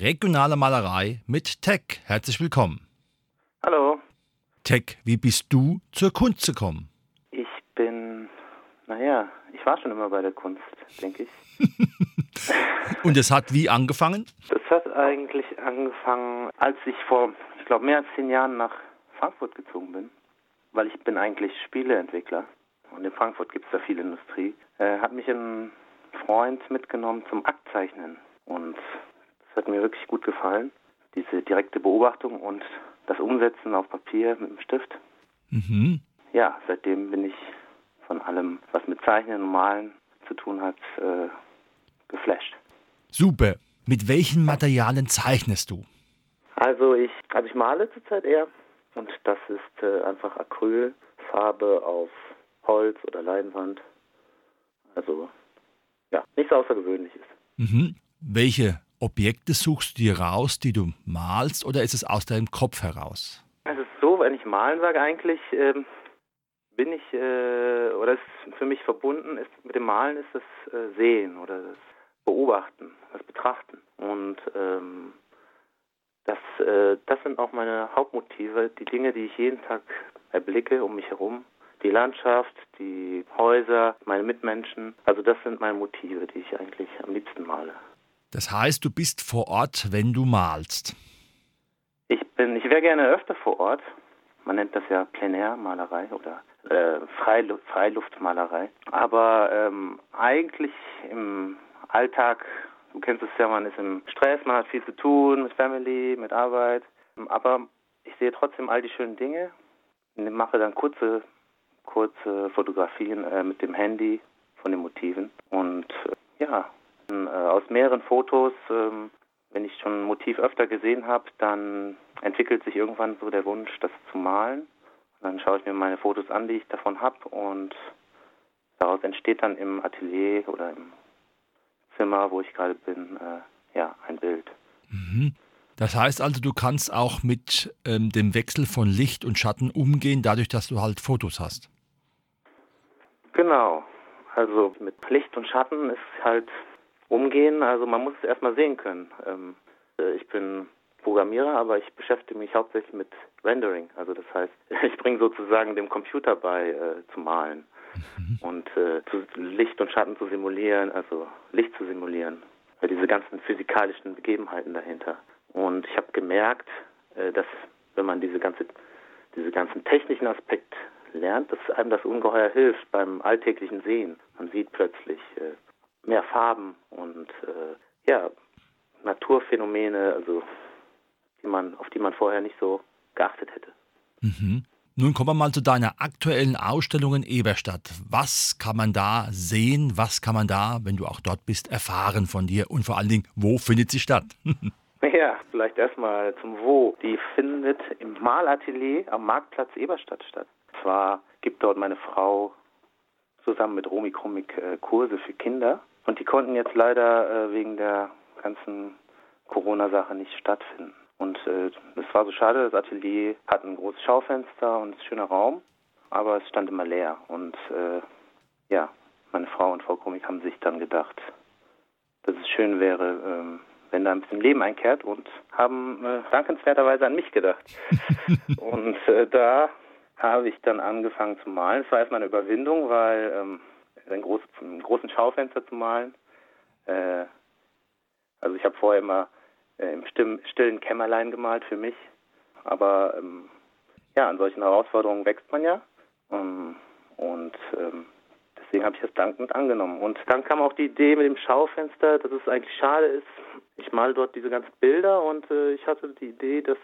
regionale Malerei mit Tech. Herzlich willkommen. Hallo. Tech, wie bist du zur Kunst gekommen? Ich bin, naja, ich war schon immer bei der Kunst, denke ich. Und es hat wie angefangen? Das hat eigentlich angefangen, als ich vor, ich glaube, mehr als zehn Jahren nach Frankfurt gezogen bin, weil ich bin eigentlich Spieleentwickler und in Frankfurt gibt es da viel Industrie, äh, hat mich ein Freund mitgenommen zum Aktzeichnen. Und das hat mir wirklich gut gefallen. Diese direkte Beobachtung und das Umsetzen auf Papier mit dem Stift. Mhm. Ja, seitdem bin ich von allem, was mit Zeichnen und Malen zu tun hat, äh, geflasht. Super. Mit welchen Materialien zeichnest du? Also ich, also ich male zurzeit eher und das ist äh, einfach Acrylfarbe auf Holz oder Leinwand. Also ja, nichts Außergewöhnliches. Mhm. Welche Objekte suchst du dir raus, die du malst, oder ist es aus deinem Kopf heraus? Es ist so, wenn ich malen sage, eigentlich ähm, bin ich, äh, oder ist für mich verbunden, ist mit dem Malen ist das äh, Sehen oder das Beobachten, das Betrachten. Und ähm, das, äh, das sind auch meine Hauptmotive, die Dinge, die ich jeden Tag erblicke um mich herum die Landschaft, die Häuser, meine Mitmenschen. Also das sind meine Motive, die ich eigentlich am liebsten male. Das heißt, du bist vor Ort, wenn du malst. Ich bin, ich wäre gerne öfter vor Ort. Man nennt das ja Plenärmalerei oder äh, Freilu Freiluftmalerei. Aber ähm, eigentlich im Alltag, du kennst es ja, man ist im Stress, man hat viel zu tun mit Family, mit Arbeit. Aber ich sehe trotzdem all die schönen Dinge, mache dann kurze kurze Fotografien äh, mit dem Handy von den Motiven. Und äh, ja, aus mehreren Fotos, ähm, wenn ich schon ein Motiv öfter gesehen habe, dann entwickelt sich irgendwann so der Wunsch, das zu malen. Und dann schaue ich mir meine Fotos an, die ich davon habe und daraus entsteht dann im Atelier oder im Zimmer, wo ich gerade bin, äh, ja, ein Bild. Mhm. Das heißt also, du kannst auch mit ähm, dem Wechsel von Licht und Schatten umgehen, dadurch, dass du halt Fotos hast. Genau. Also mit Licht und Schatten ist halt umgehen. Also man muss es erstmal sehen können. Ähm, äh, ich bin Programmierer, aber ich beschäftige mich hauptsächlich mit Rendering. Also das heißt, ich bringe sozusagen dem Computer bei äh, zu malen mhm. und äh, zu Licht und Schatten zu simulieren, also Licht zu simulieren. Diese ganzen physikalischen Begebenheiten dahinter. Und ich habe gemerkt, äh, dass wenn man diese ganze diese ganzen technischen Aspekte lernt, dass einem das ungeheuer hilft beim alltäglichen Sehen. Man sieht plötzlich äh, mehr Farben und äh, ja, Naturphänomene, also die man, auf die man vorher nicht so geachtet hätte. Mhm. Nun kommen wir mal zu deiner aktuellen Ausstellung in Eberstadt. Was kann man da sehen? Was kann man da, wenn du auch dort bist, erfahren von dir? Und vor allen Dingen, wo findet sie statt? ja, vielleicht erstmal zum Wo. Die findet im Malatelier am Marktplatz Eberstadt statt zwar gibt dort meine Frau zusammen mit Romy Krumig äh, Kurse für Kinder und die konnten jetzt leider äh, wegen der ganzen Corona-Sache nicht stattfinden. Und äh, es war so schade, das Atelier hat ein großes Schaufenster und ein schöner Raum, aber es stand immer leer. Und äh, ja, meine Frau und Frau Krumig haben sich dann gedacht, dass es schön wäre, ähm, wenn da ein bisschen Leben einkehrt und haben äh, dankenswerterweise an mich gedacht. und äh, da habe ich dann angefangen zu malen. Es war erstmal eine Überwindung, weil ähm, ein, groß, ein großen Schaufenster zu malen. Äh, also ich habe vorher immer äh, im stillen Kämmerlein gemalt für mich. Aber ähm, ja, an solchen Herausforderungen wächst man ja. Ähm, und ähm, deswegen habe ich das dankend angenommen. Und dann kam auch die Idee mit dem Schaufenster, dass es eigentlich schade ist. Ich male dort diese ganzen Bilder und äh, ich hatte die Idee, das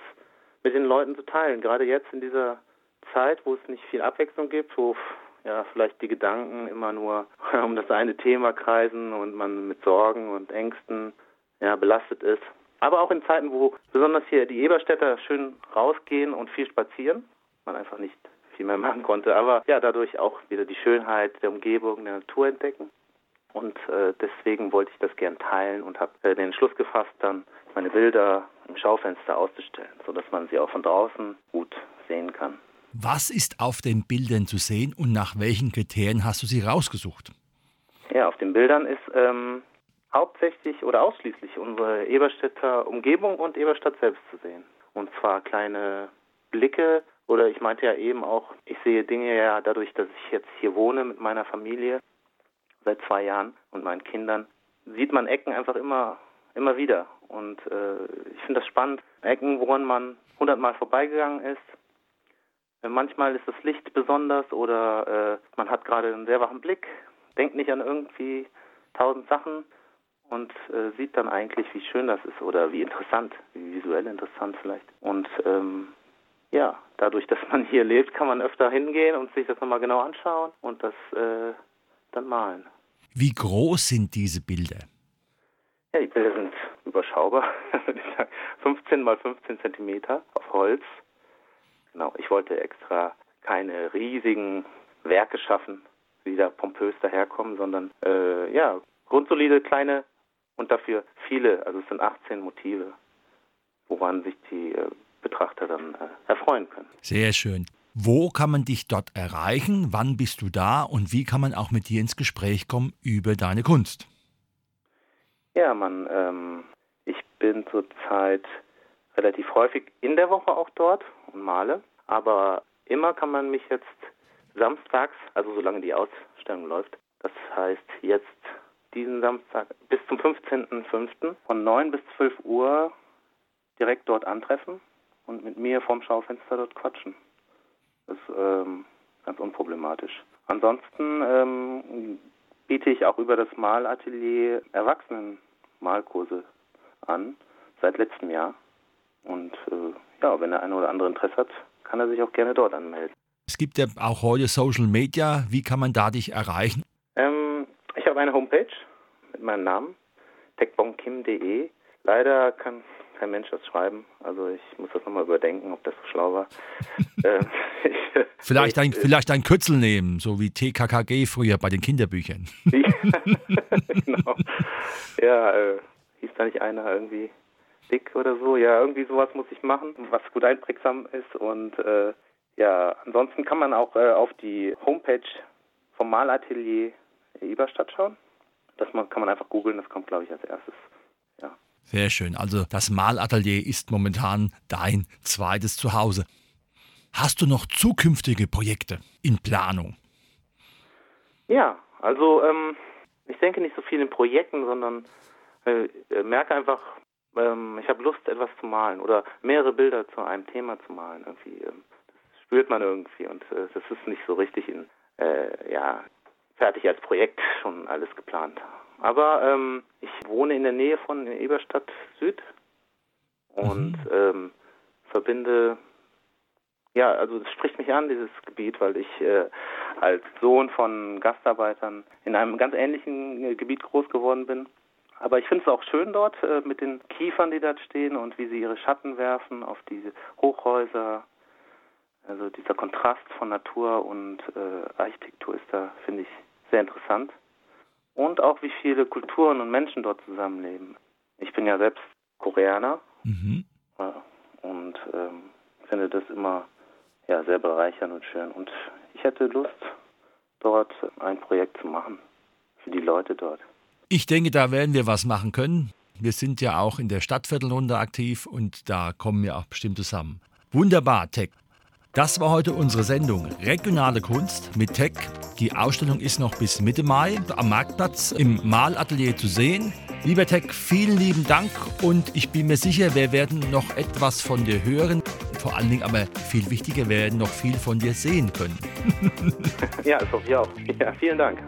mit den Leuten zu teilen. Gerade jetzt in dieser Zeit, wo es nicht viel Abwechslung gibt, wo ja vielleicht die Gedanken immer nur um das eine Thema kreisen und man mit Sorgen und Ängsten ja belastet ist, Aber auch in Zeiten, wo besonders hier die Eberstädter schön rausgehen und viel spazieren, man einfach nicht viel mehr machen konnte, aber ja, dadurch auch wieder die Schönheit der Umgebung, der Natur entdecken. Und äh, deswegen wollte ich das gern teilen und habe äh, den Entschluss gefasst, dann meine Bilder im Schaufenster auszustellen, sodass man sie auch von draußen gut sehen kann. Was ist auf den Bildern zu sehen und nach welchen Kriterien hast du sie rausgesucht? Ja, auf den Bildern ist ähm, hauptsächlich oder ausschließlich unsere Eberstädter Umgebung und Eberstadt selbst zu sehen. Und zwar kleine Blicke oder ich meinte ja eben auch, ich sehe Dinge ja dadurch, dass ich jetzt hier wohne mit meiner Familie seit zwei Jahren und meinen Kindern, sieht man Ecken einfach immer, immer wieder. Und äh, ich finde das spannend. Ecken, woran man hundertmal vorbeigegangen ist. Manchmal ist das Licht besonders oder äh, man hat gerade einen sehr wachen Blick, denkt nicht an irgendwie tausend Sachen und äh, sieht dann eigentlich, wie schön das ist oder wie interessant, wie visuell interessant vielleicht. Und ähm, ja, dadurch, dass man hier lebt, kann man öfter hingehen und sich das nochmal genau anschauen und das äh, dann malen. Wie groß sind diese Bilder? Ja, die Bilder sind überschaubar, 15 mal 15 Zentimeter auf Holz. Genau, ich wollte extra keine riesigen Werke schaffen, die da pompös daherkommen, sondern äh, ja, grundsolide kleine und dafür viele, also es sind 18 Motive, woran sich die äh, Betrachter dann äh, erfreuen können. Sehr schön. Wo kann man dich dort erreichen? Wann bist du da? Und wie kann man auch mit dir ins Gespräch kommen über deine Kunst? Ja, man, ähm, ich bin zurzeit relativ häufig in der Woche auch dort und male. Aber immer kann man mich jetzt samstags, also solange die Ausstellung läuft, das heißt jetzt diesen Samstag bis zum 15.05. von 9 bis 12 Uhr direkt dort antreffen und mit mir vorm Schaufenster dort quatschen. Das ist ähm, ganz unproblematisch. Ansonsten ähm, biete ich auch über das Malatelier Erwachsenen-Malkurse an, seit letztem Jahr. Äh, ja, wenn der eine oder andere Interesse hat, kann er sich auch gerne dort anmelden. Es gibt ja auch heute Social Media. Wie kann man da dich erreichen? Ähm, ich habe eine Homepage mit meinem Namen, techbonkim.de. Leider kann kein Mensch das schreiben. Also ich muss das nochmal überdenken, ob das so schlau war. ähm, ich, vielleicht, ein, vielleicht ein Kürzel nehmen, so wie TKKG früher bei den Kinderbüchern. genau. Ja, äh, hieß da nicht einer irgendwie dick oder so? Ja, irgendwie sowas muss ich machen, was gut einprägsam ist. Und äh, ja, ansonsten kann man auch äh, auf die Homepage vom Malatelier Eberstadt schauen. Das kann man einfach googeln, das kommt, glaube ich, als erstes. Ja. Sehr schön. Also das Malatelier ist momentan dein zweites Zuhause. Hast du noch zukünftige Projekte in Planung? Ja, also ähm, ich denke nicht so viel in Projekten, sondern äh, merke einfach, ähm, ich habe Lust, etwas zu malen oder mehrere Bilder zu einem Thema zu malen. Irgendwie, ähm, das spürt man irgendwie und äh, das ist nicht so richtig in, äh, ja, fertig als Projekt schon alles geplant. Aber ähm, ich wohne in der Nähe von Eberstadt Süd und mhm. ähm, verbinde, ja, also es spricht mich an, dieses Gebiet, weil ich äh, als Sohn von Gastarbeitern in einem ganz ähnlichen äh, Gebiet groß geworden bin. Aber ich finde es auch schön dort äh, mit den Kiefern, die dort stehen und wie sie ihre Schatten werfen auf diese Hochhäuser. Also dieser Kontrast von Natur und äh, Architektur ist da, finde ich, sehr interessant und auch wie viele Kulturen und Menschen dort zusammenleben. Ich bin ja selbst Koreaner mhm. und ähm, finde das immer ja, sehr bereichernd und schön. Und ich hätte Lust, dort ein Projekt zu machen für die Leute dort. Ich denke, da werden wir was machen können. Wir sind ja auch in der Stadtviertelrunde aktiv und da kommen wir auch bestimmt zusammen. Wunderbar, Tech. Das war heute unsere Sendung Regionale Kunst mit Tech. Die Ausstellung ist noch bis Mitte Mai am Marktplatz im Malatelier zu sehen. Lieber Tech, vielen lieben Dank und ich bin mir sicher, wir werden noch etwas von dir hören. Vor allen Dingen aber viel wichtiger, wir werden noch viel von dir sehen können. ja, das hoffe ich auch. Ja, vielen Dank.